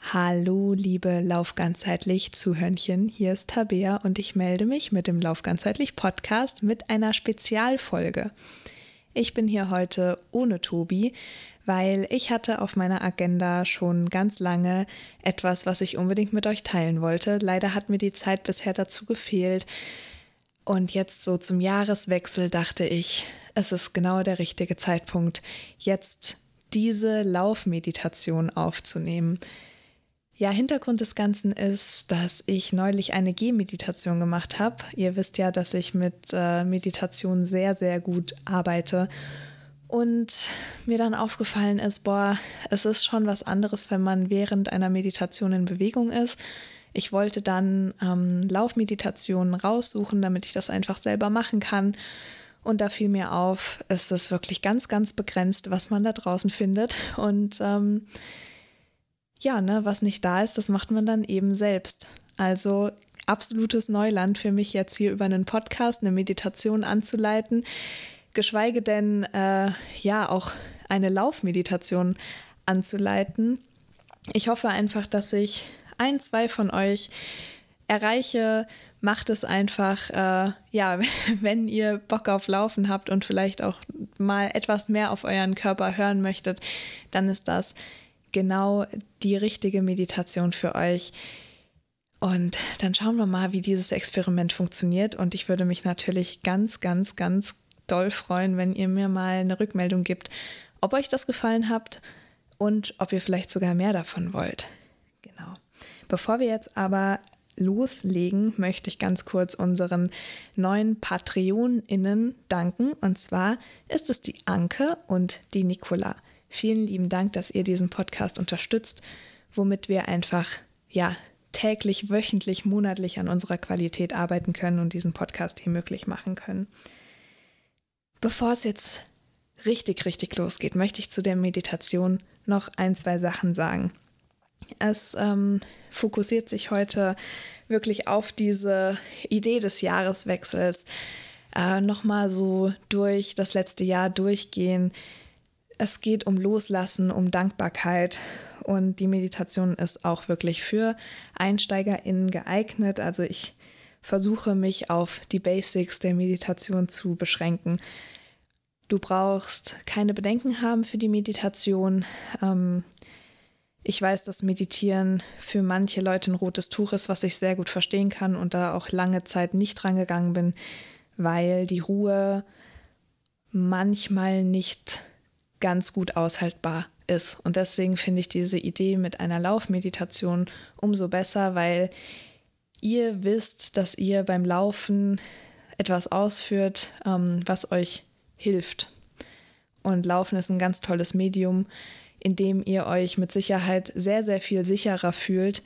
Hallo, liebe Laufganzheitlich Zuhörnchen, hier ist Tabea und ich melde mich mit dem Laufganzheitlich Podcast mit einer Spezialfolge. Ich bin hier heute ohne Tobi, weil ich hatte auf meiner Agenda schon ganz lange etwas, was ich unbedingt mit euch teilen wollte. Leider hat mir die Zeit bisher dazu gefehlt. Und jetzt so zum Jahreswechsel dachte ich, es ist genau der richtige Zeitpunkt, jetzt diese Laufmeditation aufzunehmen. Ja, Hintergrund des Ganzen ist, dass ich neulich eine Gehmeditation gemacht habe. Ihr wisst ja, dass ich mit äh, Meditation sehr, sehr gut arbeite. Und mir dann aufgefallen ist, boah, es ist schon was anderes, wenn man während einer Meditation in Bewegung ist. Ich wollte dann ähm, Laufmeditationen raussuchen, damit ich das einfach selber machen kann. Und da fiel mir auf, es ist wirklich ganz, ganz begrenzt, was man da draußen findet. Und ähm, ja, ne, was nicht da ist, das macht man dann eben selbst. Also absolutes Neuland für mich jetzt hier über einen Podcast eine Meditation anzuleiten, geschweige denn äh, ja auch eine Laufmeditation anzuleiten. Ich hoffe einfach, dass ich ein, zwei von euch erreiche. Macht es einfach, äh, ja, wenn ihr Bock auf Laufen habt und vielleicht auch mal etwas mehr auf euren Körper hören möchtet, dann ist das genau die richtige Meditation für euch. Und dann schauen wir mal, wie dieses Experiment funktioniert. Und ich würde mich natürlich ganz, ganz, ganz doll freuen, wenn ihr mir mal eine Rückmeldung gibt, ob euch das gefallen habt und ob ihr vielleicht sogar mehr davon wollt. Genau. Bevor wir jetzt aber loslegen, möchte ich ganz kurz unseren neuen PatreonInnen danken. Und zwar ist es die Anke und die Nicola. Vielen lieben Dank, dass ihr diesen Podcast unterstützt, womit wir einfach, ja, täglich, wöchentlich, monatlich an unserer Qualität arbeiten können und diesen Podcast hier möglich machen können. Bevor es jetzt richtig, richtig losgeht, möchte ich zu der Meditation noch ein, zwei Sachen sagen. Es ähm, fokussiert sich heute wirklich auf diese Idee des Jahreswechsels. Äh, Nochmal so durch das letzte Jahr durchgehen, es geht um Loslassen, um Dankbarkeit und die Meditation ist auch wirklich für EinsteigerInnen geeignet. Also ich versuche mich auf die Basics der Meditation zu beschränken. Du brauchst keine Bedenken haben für die Meditation. Ähm, ich weiß, dass Meditieren für manche Leute ein rotes Tuch ist, was ich sehr gut verstehen kann und da auch lange Zeit nicht drangegangen bin, weil die Ruhe manchmal nicht ganz gut aushaltbar ist. Und deswegen finde ich diese Idee mit einer Laufmeditation umso besser, weil ihr wisst, dass ihr beim Laufen etwas ausführt, ähm, was euch hilft. Und Laufen ist ein ganz tolles Medium, in dem ihr euch mit Sicherheit sehr, sehr viel sicherer fühlt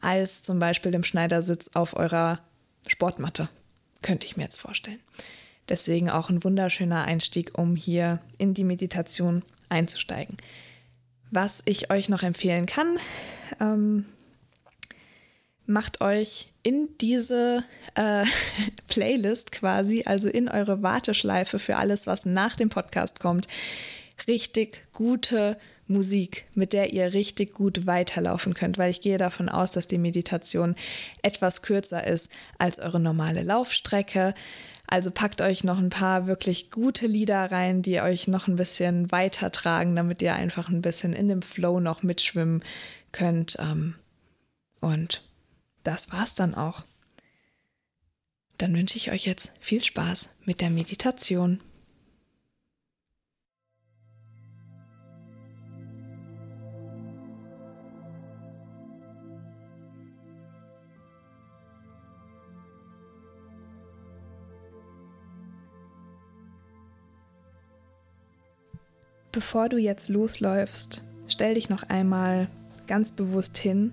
als zum Beispiel im Schneidersitz auf eurer Sportmatte. Könnte ich mir jetzt vorstellen. Deswegen auch ein wunderschöner Einstieg, um hier in die Meditation einzusteigen. Was ich euch noch empfehlen kann, ähm, macht euch in diese äh, Playlist quasi, also in eure Warteschleife für alles, was nach dem Podcast kommt, richtig gute Musik, mit der ihr richtig gut weiterlaufen könnt, weil ich gehe davon aus, dass die Meditation etwas kürzer ist als eure normale Laufstrecke. Also packt euch noch ein paar wirklich gute Lieder rein, die euch noch ein bisschen weiter tragen, damit ihr einfach ein bisschen in dem Flow noch mitschwimmen könnt. Ähm, und das war's dann auch. Dann wünsche ich euch jetzt viel Spaß mit der Meditation. Bevor du jetzt losläufst, stell dich noch einmal ganz bewusst hin.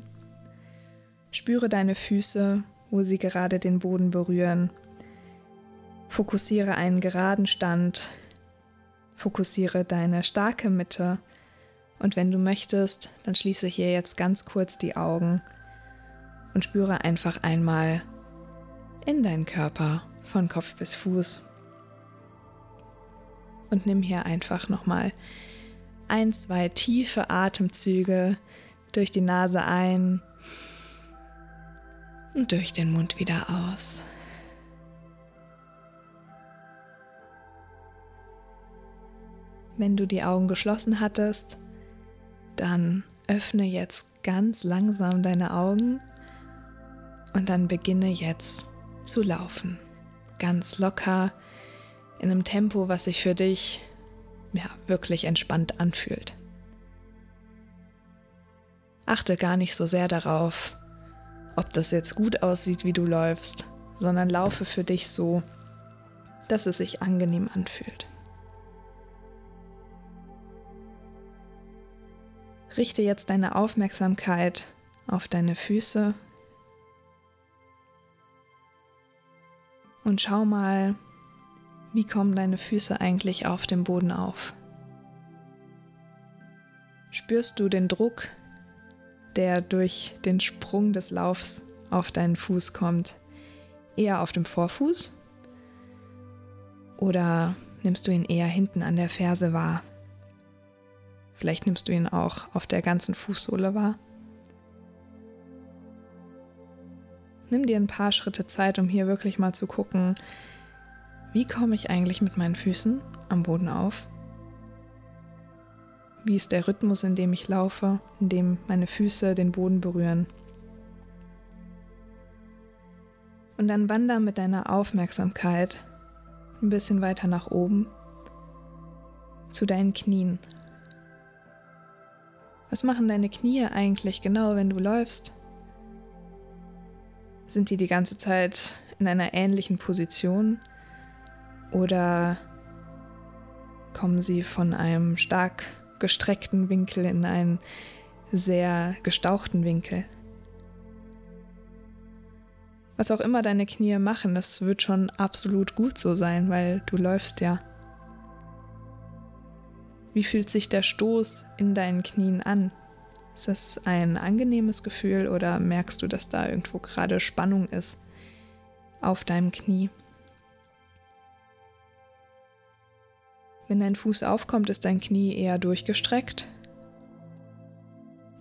Spüre deine Füße, wo sie gerade den Boden berühren. Fokussiere einen geraden Stand. Fokussiere deine starke Mitte. Und wenn du möchtest, dann schließe hier jetzt ganz kurz die Augen und spüre einfach einmal in deinen Körper von Kopf bis Fuß und nimm hier einfach nochmal ein, zwei tiefe Atemzüge, durch die Nase ein und durch den Mund wieder aus. Wenn du die Augen geschlossen hattest, dann öffne jetzt ganz langsam deine Augen und dann beginne jetzt zu laufen. Ganz locker, in einem Tempo, was sich für dich ja, wirklich entspannt anfühlt. Achte gar nicht so sehr darauf, ob das jetzt gut aussieht, wie du läufst, sondern laufe für dich so, dass es sich angenehm anfühlt. Richte jetzt deine Aufmerksamkeit auf deine Füße und schau mal, wie kommen deine Füße eigentlich auf dem Boden auf. Spürst du den Druck, der durch den Sprung des Laufs auf deinen Fuß kommt, eher auf dem Vorfuß? Oder nimmst du ihn eher hinten an der Ferse wahr? Vielleicht nimmst du ihn auch auf der ganzen Fußsohle wahr. Nimm dir ein paar Schritte Zeit, um hier wirklich mal zu gucken, wie komme ich eigentlich mit meinen Füßen am Boden auf? Wie ist der Rhythmus, in dem ich laufe, in dem meine Füße den Boden berühren? Und dann wander mit deiner Aufmerksamkeit ein bisschen weiter nach oben zu deinen Knien. Was machen deine Knie eigentlich genau, wenn du läufst? Sind die die ganze Zeit in einer ähnlichen Position oder kommen sie von einem stark gestreckten Winkel in einen sehr gestauchten Winkel? Was auch immer deine Knie machen, das wird schon absolut gut so sein, weil du läufst ja. Wie fühlt sich der Stoß in deinen Knien an? Ist das ein angenehmes Gefühl oder merkst du, dass da irgendwo gerade Spannung ist auf deinem Knie? Wenn dein Fuß aufkommt, ist dein Knie eher durchgestreckt?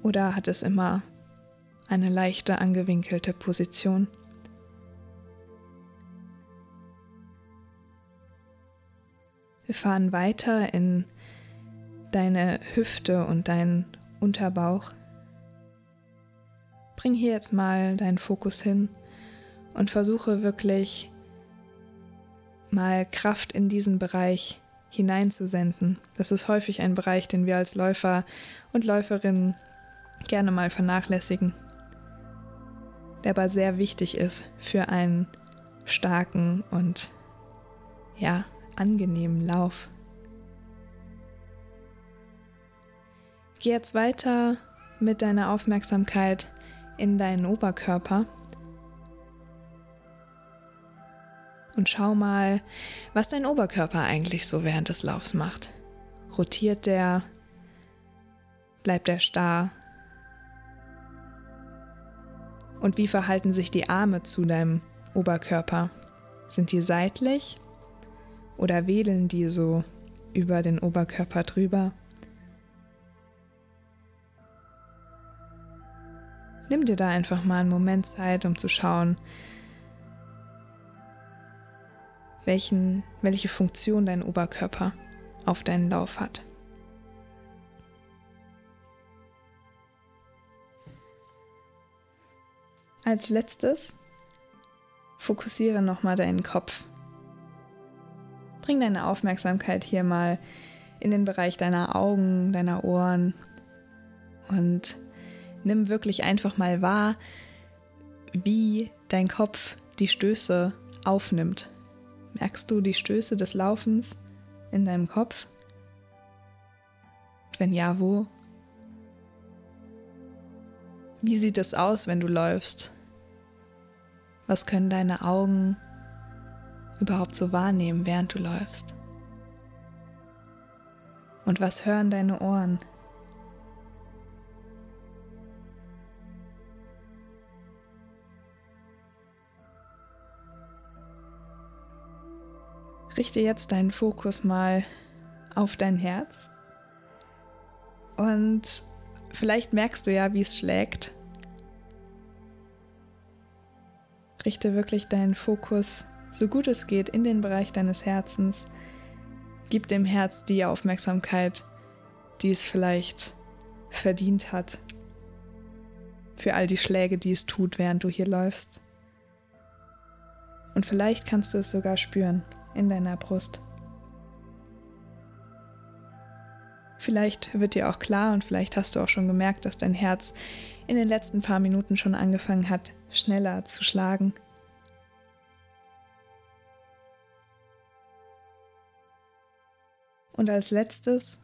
Oder hat es immer eine leichte angewinkelte Position? Wir fahren weiter in deine Hüfte und deinen Unterbauch. Bring hier jetzt mal deinen Fokus hin und versuche wirklich mal Kraft in diesen Bereich hineinzusenden. Das ist häufig ein Bereich, den wir als Läufer und Läuferinnen gerne mal vernachlässigen, der aber sehr wichtig ist für einen starken und ja, angenehmen Lauf. Geh jetzt weiter mit deiner Aufmerksamkeit in deinen Oberkörper und schau mal, was dein Oberkörper eigentlich so während des Laufs macht. Rotiert der? Bleibt er starr? Und wie verhalten sich die Arme zu deinem Oberkörper? Sind die seitlich oder wedeln die so über den Oberkörper drüber? Nimm dir da einfach mal einen Moment Zeit, um zu schauen, welchen, welche Funktion dein Oberkörper auf deinen Lauf hat. Als letztes fokussiere nochmal deinen Kopf. Bring deine Aufmerksamkeit hier mal in den Bereich deiner Augen, deiner Ohren und nimm wirklich einfach mal wahr, wie dein Kopf die Stöße aufnimmt. Merkst du die Stöße des Laufens in deinem Kopf? Wenn ja, wo? Wie sieht es aus, wenn du läufst? Was können deine Augen überhaupt so wahrnehmen, während du läufst? Und was hören deine Ohren? Richte jetzt deinen Fokus mal auf dein Herz und vielleicht merkst du ja, wie es schlägt. Richte wirklich deinen Fokus, so gut es geht, in den Bereich deines Herzens. Gib dem Herz die Aufmerksamkeit, die es vielleicht verdient hat. Für all die Schläge, die es tut, während du hier läufst. Und vielleicht kannst du es sogar spüren in deiner Brust. Vielleicht wird dir auch klar und vielleicht hast du auch schon gemerkt, dass dein Herz in den letzten paar Minuten schon angefangen hat, schneller zu schlagen. Und als letztes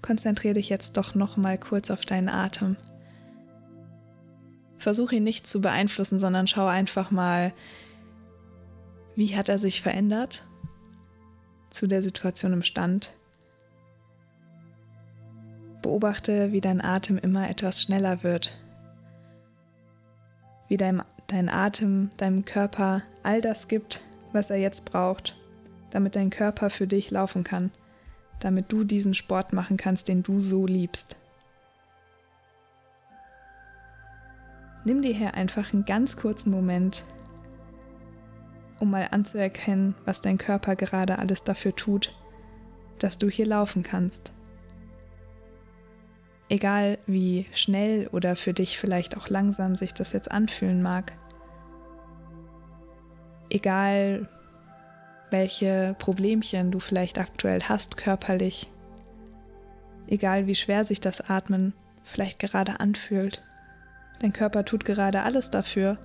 konzentriere dich jetzt doch noch mal kurz auf deinen Atem. Versuch ihn nicht zu beeinflussen, sondern schau einfach mal, wie hat er sich verändert zu der Situation im Stand Beobachte, wie dein Atem immer etwas schneller wird. Wie dein, dein Atem deinem Körper all das gibt, was er jetzt braucht, damit dein Körper für dich laufen kann, damit du diesen Sport machen kannst, den du so liebst. Nimm dir hier einfach einen ganz kurzen Moment, um mal anzuerkennen, was dein Körper gerade alles dafür tut, dass du hier laufen kannst. Egal wie schnell oder für dich vielleicht auch langsam sich das jetzt anfühlen mag. Egal welche Problemchen du vielleicht aktuell hast körperlich. Egal wie schwer sich das Atmen vielleicht gerade anfühlt. Dein Körper tut gerade alles dafür,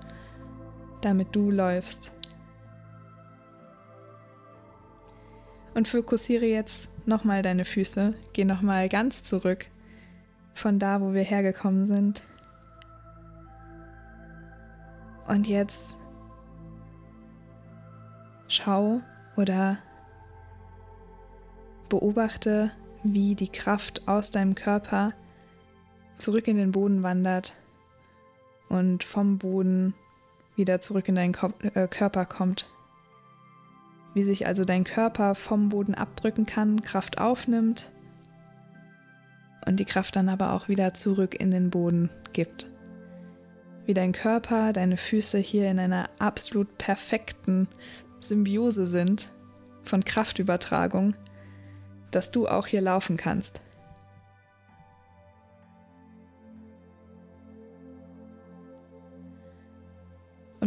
damit du läufst. Und fokussiere jetzt nochmal deine Füße. Geh nochmal ganz zurück von da, wo wir hergekommen sind. Und jetzt schau oder beobachte, wie die Kraft aus deinem Körper zurück in den Boden wandert und vom Boden wieder zurück in deinen äh, Körper kommt. Wie sich also dein Körper vom Boden abdrücken kann, Kraft aufnimmt und die Kraft dann aber auch wieder zurück in den Boden gibt. Wie dein Körper, deine Füße hier in einer absolut perfekten Symbiose sind von Kraftübertragung, dass du auch hier laufen kannst.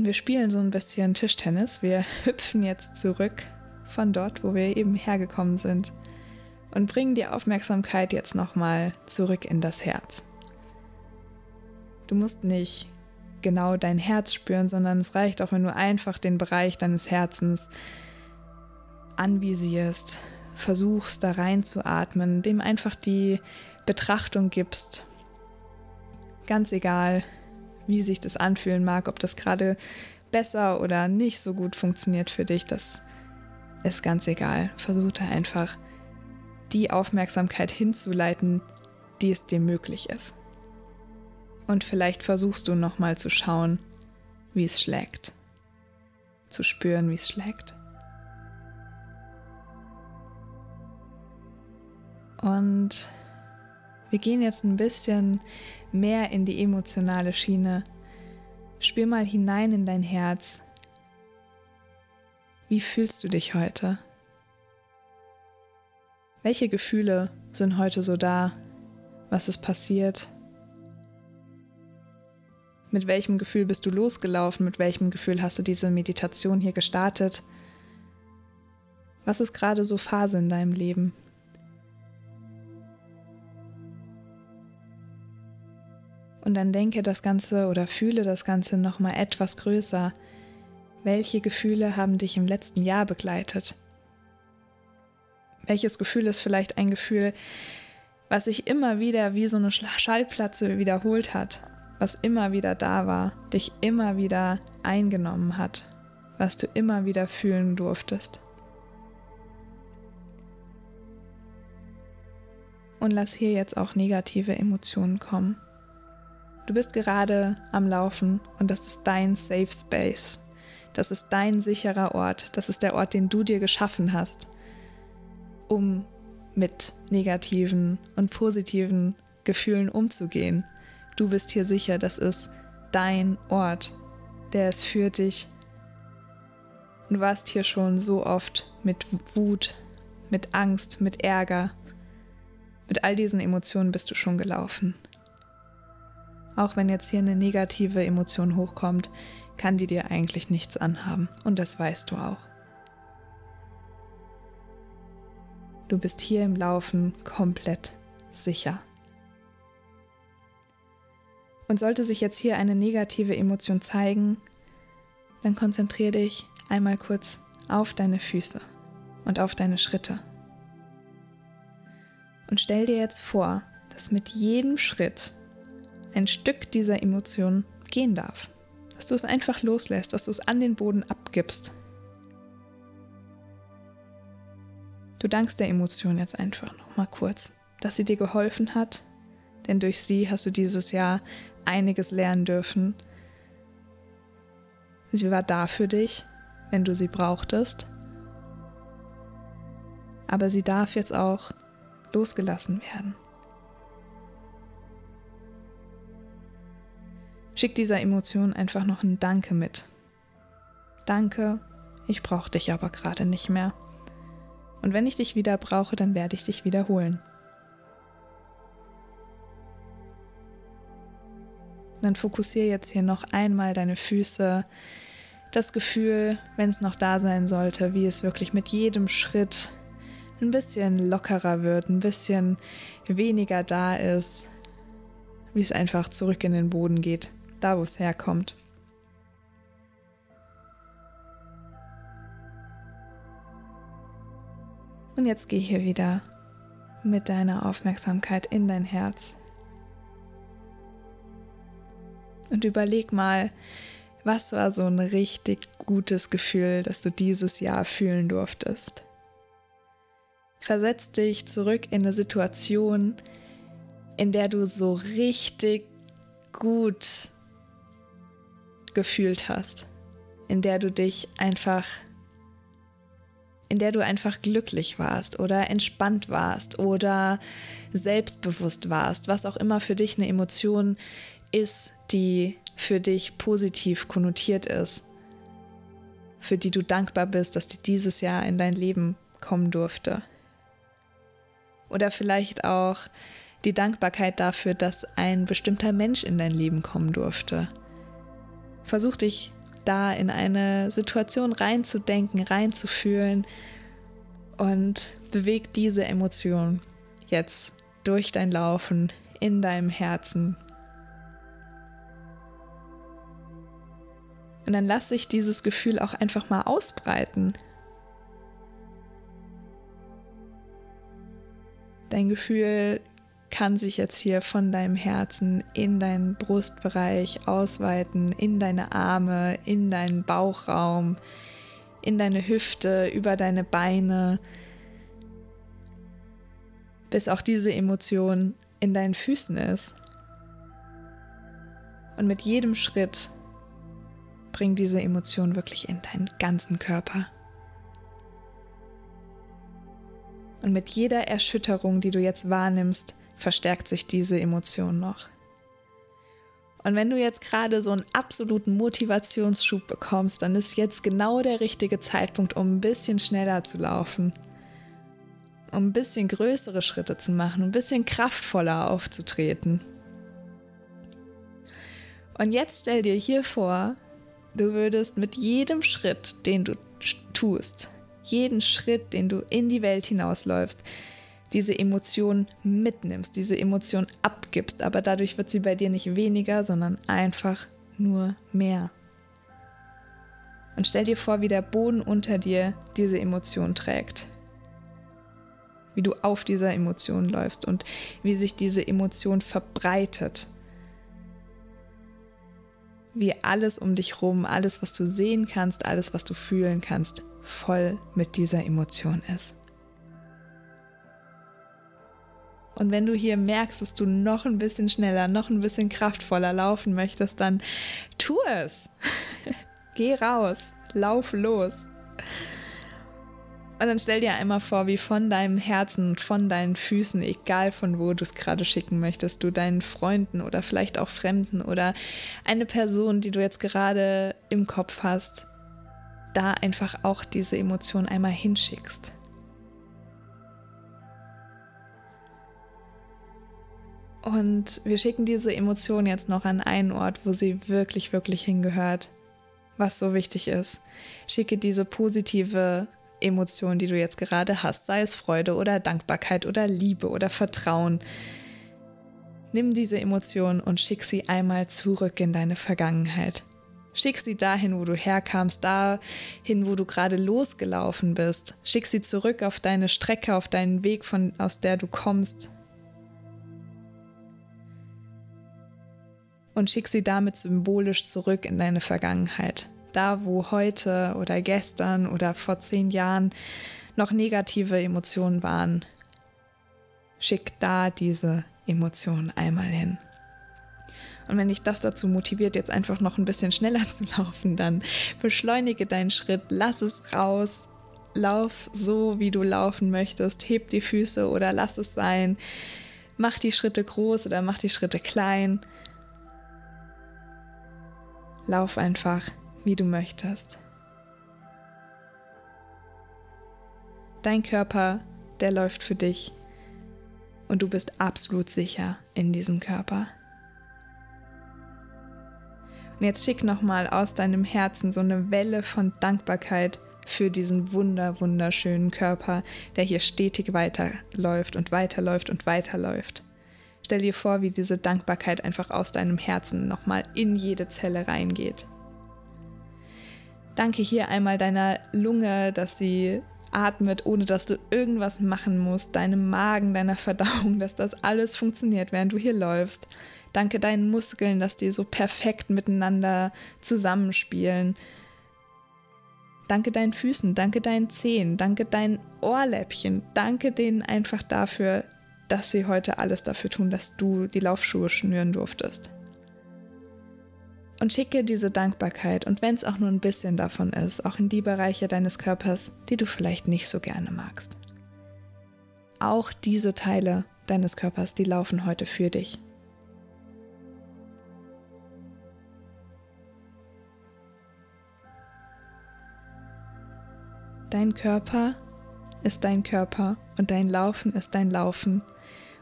Und wir spielen so ein bisschen Tischtennis. Wir hüpfen jetzt zurück von dort, wo wir eben hergekommen sind und bring die Aufmerksamkeit jetzt nochmal zurück in das Herz. Du musst nicht genau dein Herz spüren, sondern es reicht auch, wenn du einfach den Bereich deines Herzens anvisierst, versuchst da reinzuatmen, dem einfach die Betrachtung gibst. Ganz egal, wie sich das anfühlen mag, ob das gerade besser oder nicht so gut funktioniert für dich, das ist ganz egal. Versuch da einfach die Aufmerksamkeit hinzuleiten, die es dir möglich ist. Und vielleicht versuchst du nochmal zu schauen, wie es schlägt. Zu spüren, wie es schlägt. Und wir gehen jetzt ein bisschen mehr in die emotionale Schiene. Spür mal hinein in dein Herz. Wie fühlst du dich heute? Welche Gefühle sind heute so da? Was ist passiert? Mit welchem Gefühl bist du losgelaufen? Mit welchem Gefühl hast du diese Meditation hier gestartet? Was ist gerade so Phase in deinem Leben? Und dann denke das Ganze oder fühle das Ganze nochmal etwas größer. Welche Gefühle haben dich im letzten Jahr begleitet? Welches Gefühl ist vielleicht ein Gefühl, was sich immer wieder wie so eine Schallplatte wiederholt hat, was immer wieder da war, dich immer wieder eingenommen hat, was du immer wieder fühlen durftest. Und lass hier jetzt auch negative Emotionen kommen. Du bist gerade am Laufen und das ist dein Safe Space. Das ist dein sicherer Ort. Das ist der Ort, den du dir geschaffen hast um mit negativen und positiven Gefühlen umzugehen. Du bist hier sicher, das ist dein Ort, der ist für dich. Du warst hier schon so oft mit Wut, mit Angst, mit Ärger. Mit all diesen Emotionen bist du schon gelaufen. Auch wenn jetzt hier eine negative Emotion hochkommt, kann die dir eigentlich nichts anhaben. Und das weißt du auch. Du bist hier im Laufen komplett sicher. Und sollte sich jetzt hier eine negative Emotion zeigen, dann konzentriere dich einmal kurz auf deine Füße und auf deine Schritte. Und stell dir jetzt vor, dass mit jedem Schritt ein Stück dieser Emotion gehen darf. Dass du es einfach loslässt, dass du es an den Boden abgibst. Du dankst der Emotion jetzt einfach noch mal kurz, dass sie dir geholfen hat, denn durch sie hast du dieses Jahr einiges lernen dürfen. Sie war da für dich, wenn du sie brauchtest. Aber sie darf jetzt auch losgelassen werden. Schick dieser Emotion einfach noch ein Danke mit. Danke, ich brauche dich aber gerade nicht mehr. Und wenn ich dich wieder brauche, dann werde ich dich wiederholen. Dann fokussiere jetzt hier noch einmal deine Füße, das Gefühl, wenn es noch da sein sollte, wie es wirklich mit jedem Schritt ein bisschen lockerer wird, ein bisschen weniger da ist, wie es einfach zurück in den Boden geht da wo es herkommt. Und jetzt geh hier wieder mit deiner Aufmerksamkeit in dein Herz. Und überleg mal, was war so ein richtig gutes Gefühl, das du dieses Jahr fühlen durftest. Versetz dich zurück in eine Situation, in der du so richtig gut gefühlt hast, in der du dich einfach, in der du einfach glücklich warst oder entspannt warst oder selbstbewusst warst, was auch immer für dich eine Emotion ist, die für dich positiv konnotiert ist, für die du dankbar bist, dass die dieses Jahr in dein Leben kommen durfte. Oder vielleicht auch die Dankbarkeit dafür, dass ein bestimmter Mensch in dein Leben kommen durfte versuch dich da in eine Situation reinzudenken, reinzufühlen und beweg diese Emotion jetzt durch dein Laufen in deinem Herzen. Und dann lass sich dieses Gefühl auch einfach mal ausbreiten. Dein Gefühl kann sich jetzt hier von deinem Herzen in deinen Brustbereich ausweiten, in deine Arme, in deinen Bauchraum, in deine Hüfte, über deine Beine, bis auch diese Emotion in deinen Füßen ist. Und mit jedem Schritt bring diese Emotion wirklich in deinen ganzen Körper. Und mit jeder Erschütterung, die du jetzt wahrnimmst, verstärkt sich diese Emotion noch. Und wenn du jetzt gerade so einen absoluten Motivationsschub bekommst, dann ist jetzt genau der richtige Zeitpunkt, um ein bisschen schneller zu laufen, um ein bisschen größere Schritte zu machen, ein bisschen kraftvoller aufzutreten. Und jetzt stell dir hier vor, du würdest mit jedem Schritt, den du tust, jeden Schritt, den du in die Welt hinausläufst, diese Emotion mitnimmst, diese Emotion abgibst, aber dadurch wird sie bei dir nicht weniger, sondern einfach nur mehr. Und stell dir vor, wie der Boden unter dir diese Emotion trägt. Wie du auf dieser Emotion läufst und wie sich diese Emotion verbreitet. Wie alles um dich rum, alles, was du sehen kannst, alles, was du fühlen kannst, voll mit dieser Emotion ist. Und wenn du hier merkst, dass du noch ein bisschen schneller, noch ein bisschen kraftvoller laufen möchtest, dann tu es. Geh raus, lauf los. Und dann stell dir einmal vor, wie von deinem Herzen, von deinen Füßen, egal von wo du es gerade schicken möchtest, du deinen Freunden oder vielleicht auch Fremden oder eine Person, die du jetzt gerade im Kopf hast, da einfach auch diese Emotion einmal hinschickst. Und wir schicken diese Emotion jetzt noch an einen Ort, wo sie wirklich, wirklich hingehört, was so wichtig ist. Schicke diese positive Emotion, die du jetzt gerade hast, sei es Freude oder Dankbarkeit oder Liebe oder Vertrauen. Nimm diese Emotion und schick sie einmal zurück in deine Vergangenheit. Schick sie dahin, wo du herkamst, dahin, wo du gerade losgelaufen bist. Schick sie zurück auf deine Strecke, auf deinen Weg, von, aus der du kommst. Und schick sie damit symbolisch zurück in deine Vergangenheit da wo heute oder gestern oder vor zehn Jahren noch negative Emotionen waren, schick da diese Emotionen einmal hin. Und wenn dich das dazu motiviert, jetzt einfach noch ein bisschen schneller zu laufen, dann beschleunige deinen Schritt, lass es raus, lauf so, wie du laufen möchtest, heb die Füße oder lass es sein, mach die Schritte groß oder mach die Schritte klein. Lauf einfach wie du möchtest. Dein Körper, der läuft für dich und du bist absolut sicher in diesem Körper. Und jetzt schick nochmal aus deinem Herzen so eine Welle von Dankbarkeit für diesen wunder, wunderschönen Körper, der hier stetig weiterläuft und weiterläuft und weiterläuft. Stell dir vor, wie diese Dankbarkeit einfach aus deinem Herzen nochmal in jede Zelle reingeht. Danke hier einmal deiner Lunge, dass sie atmet, ohne dass du irgendwas machen musst, deinem Magen, deiner Verdauung, dass das alles funktioniert, während du hier läufst. Danke deinen Muskeln, dass die so perfekt miteinander zusammenspielen. Danke deinen Füßen, danke deinen Zehen, danke deinen Ohrläppchen, danke denen einfach dafür, dass sie heute alles dafür tun, dass du die Laufschuhe schnüren durftest und schicke diese Dankbarkeit und wenn es auch nur ein bisschen davon ist, auch in die Bereiche deines Körpers, die du vielleicht nicht so gerne magst. Auch diese Teile deines Körpers, die laufen heute für dich. Dein Körper ist dein Körper und dein Laufen ist dein Laufen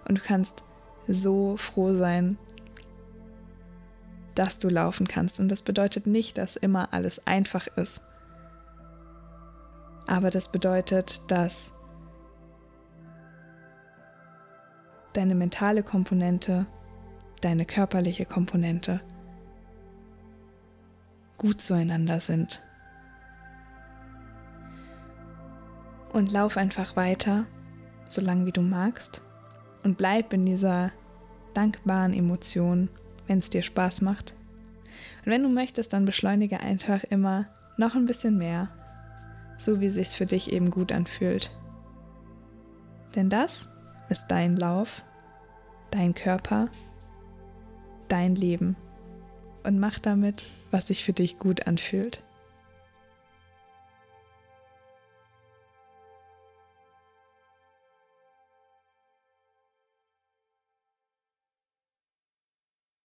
und du kannst so froh sein, dass du laufen kannst. Und das bedeutet nicht, dass immer alles einfach ist. Aber das bedeutet, dass deine mentale Komponente, deine körperliche Komponente gut zueinander sind. Und lauf einfach weiter, solange wie du magst, und bleib in dieser dankbaren Emotion wenn es dir Spaß macht. Und wenn du möchtest, dann beschleunige einfach immer noch ein bisschen mehr, so wie sich für dich eben gut anfühlt. Denn das ist dein Lauf, dein Körper, dein Leben und mach damit, was sich für dich gut anfühlt.